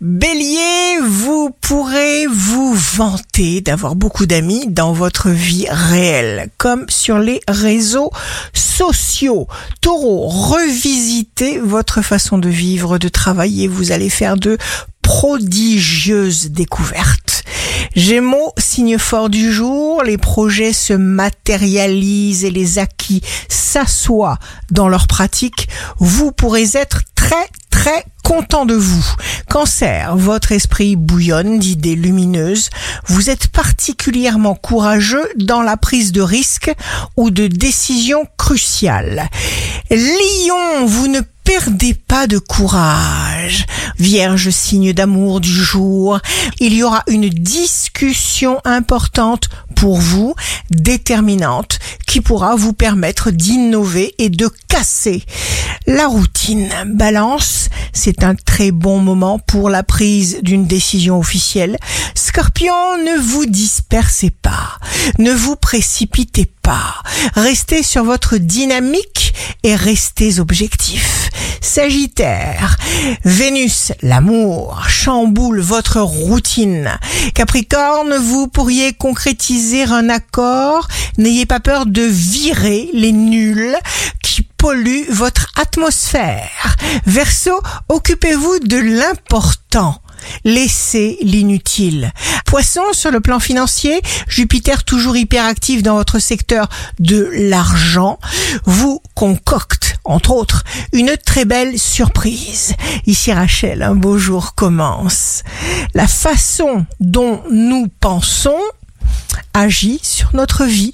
Bélier, vous pourrez vous vanter d'avoir beaucoup d'amis dans votre vie réelle, comme sur les réseaux sociaux. Taureau, revisitez votre façon de vivre, de travailler. Vous allez faire de prodigieuses découvertes. Gémeaux, signe fort du jour, les projets se matérialisent et les acquis s'assoient dans leur pratique. Vous pourrez être très très content de vous. Cancer, votre esprit bouillonne d'idées lumineuses. Vous êtes particulièrement courageux dans la prise de risques ou de décisions cruciales. Lion, vous ne perdez pas de courage. Vierge, signe d'amour du jour, il y aura une discussion importante pour vous, déterminante, qui pourra vous permettre d'innover et de casser la routine. Balance, c'est un très bon moment pour la prise d'une décision officielle. Scorpion, ne vous dispersez pas, ne vous précipitez pas, restez sur votre dynamique et restez objectif. Sagittaire, Vénus, l'amour, chamboule votre routine. Capricorne, vous pourriez concrétiser un accord. N'ayez pas peur de virer les nuls qui polluent votre atmosphère. Verseau, occupez-vous de l'important. Laissez l'inutile. Poisson, sur le plan financier, Jupiter toujours hyperactif dans votre secteur de l'argent, vous concocte, entre autres, une très belle surprise. Ici Rachel, un beau jour commence. La façon dont nous pensons agit sur notre vie.